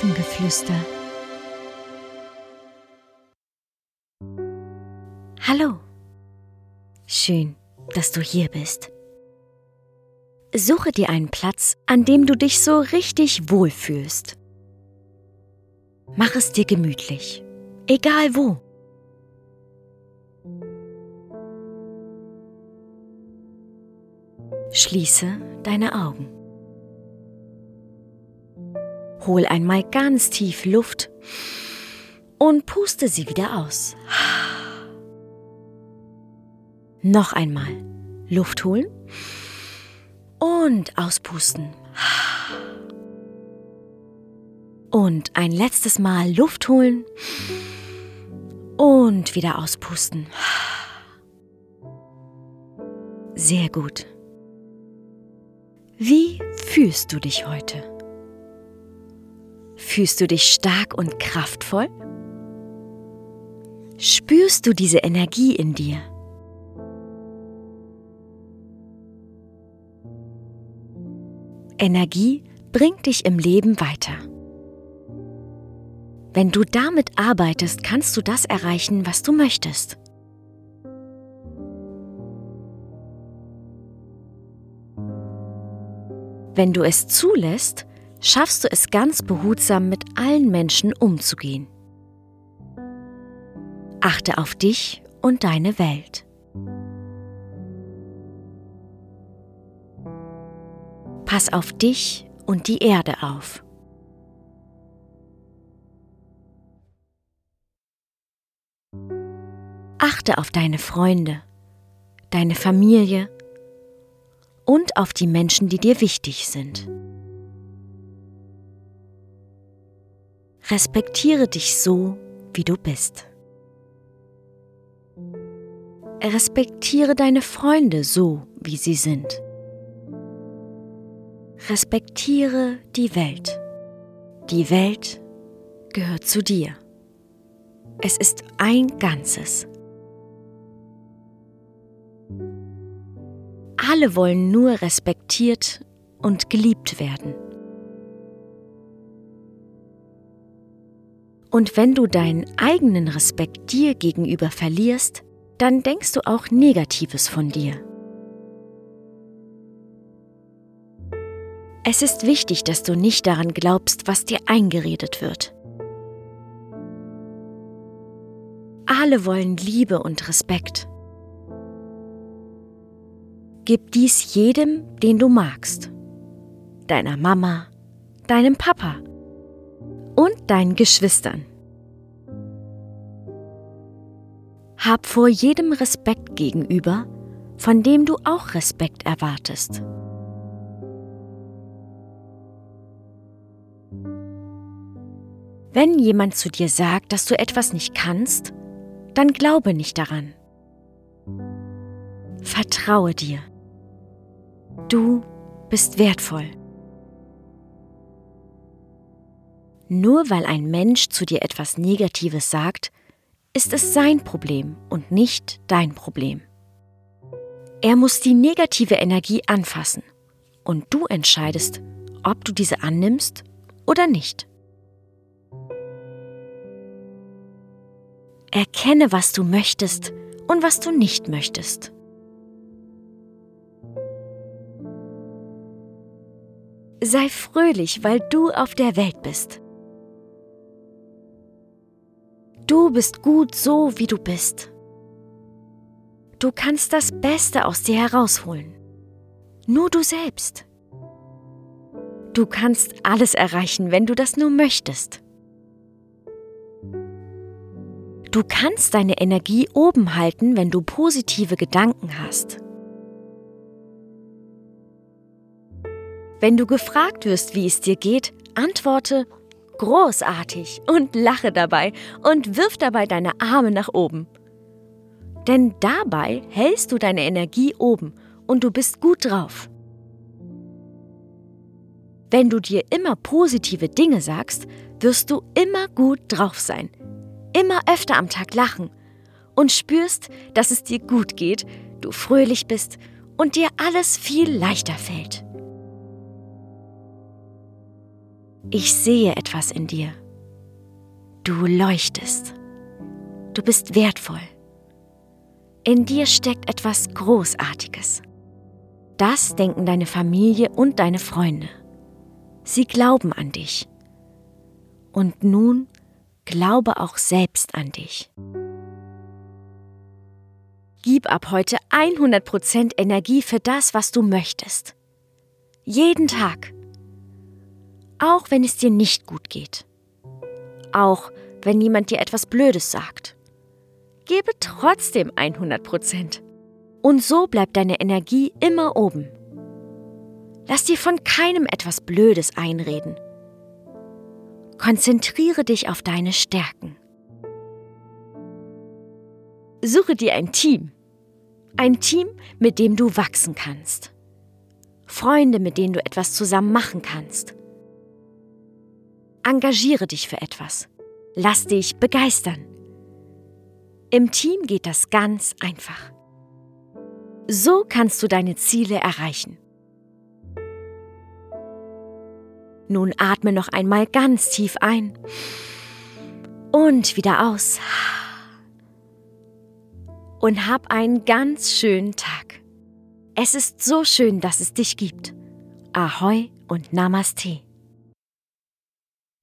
Schlafengeflüster. Hallo. Schön, dass du hier bist. Suche dir einen Platz, an dem du dich so richtig wohlfühlst. Mach es dir gemütlich, egal wo. Schließe deine Augen. Hol einmal ganz tief Luft und puste sie wieder aus. Noch einmal Luft holen und auspusten. Und ein letztes Mal Luft holen und wieder auspusten. Sehr gut. Wie fühlst du dich heute? Fühlst du dich stark und kraftvoll? Spürst du diese Energie in dir? Energie bringt dich im Leben weiter. Wenn du damit arbeitest, kannst du das erreichen, was du möchtest. Wenn du es zulässt, schaffst du es ganz behutsam mit allen Menschen umzugehen. Achte auf dich und deine Welt. Pass auf dich und die Erde auf. Achte auf deine Freunde, deine Familie und auf die Menschen, die dir wichtig sind. Respektiere dich so, wie du bist. Respektiere deine Freunde so, wie sie sind. Respektiere die Welt. Die Welt gehört zu dir. Es ist ein Ganzes. Alle wollen nur respektiert und geliebt werden. Und wenn du deinen eigenen Respekt dir gegenüber verlierst, dann denkst du auch Negatives von dir. Es ist wichtig, dass du nicht daran glaubst, was dir eingeredet wird. Alle wollen Liebe und Respekt. Gib dies jedem, den du magst. Deiner Mama, deinem Papa und deinen Geschwistern. Hab vor jedem Respekt gegenüber, von dem du auch Respekt erwartest. Wenn jemand zu dir sagt, dass du etwas nicht kannst, dann glaube nicht daran. Vertraue dir. Du bist wertvoll. Nur weil ein Mensch zu dir etwas Negatives sagt, ist es sein Problem und nicht dein Problem. Er muss die negative Energie anfassen und du entscheidest, ob du diese annimmst oder nicht. Erkenne, was du möchtest und was du nicht möchtest. Sei fröhlich, weil du auf der Welt bist. Du bist gut so, wie du bist. Du kannst das Beste aus dir herausholen. Nur du selbst. Du kannst alles erreichen, wenn du das nur möchtest. Du kannst deine Energie oben halten, wenn du positive Gedanken hast. Wenn du gefragt wirst, wie es dir geht, antworte großartig und lache dabei und wirf dabei deine Arme nach oben. Denn dabei hältst du deine Energie oben und du bist gut drauf. Wenn du dir immer positive Dinge sagst, wirst du immer gut drauf sein immer öfter am Tag lachen und spürst, dass es dir gut geht, du fröhlich bist und dir alles viel leichter fällt. Ich sehe etwas in dir. Du leuchtest. Du bist wertvoll. In dir steckt etwas Großartiges. Das denken deine Familie und deine Freunde. Sie glauben an dich. Und nun glaube auch selbst an dich. Gib ab heute 100% Energie für das, was du möchtest. Jeden Tag. Auch wenn es dir nicht gut geht. Auch wenn jemand dir etwas Blödes sagt. Gebe trotzdem 100%. Und so bleibt deine Energie immer oben. Lass dir von keinem etwas Blödes einreden. Konzentriere dich auf deine Stärken. Suche dir ein Team. Ein Team, mit dem du wachsen kannst. Freunde, mit denen du etwas zusammen machen kannst. Engagiere dich für etwas. Lass dich begeistern. Im Team geht das ganz einfach. So kannst du deine Ziele erreichen. Nun atme noch einmal ganz tief ein und wieder aus und hab einen ganz schönen Tag. Es ist so schön, dass es dich gibt. Ahoi und Namaste.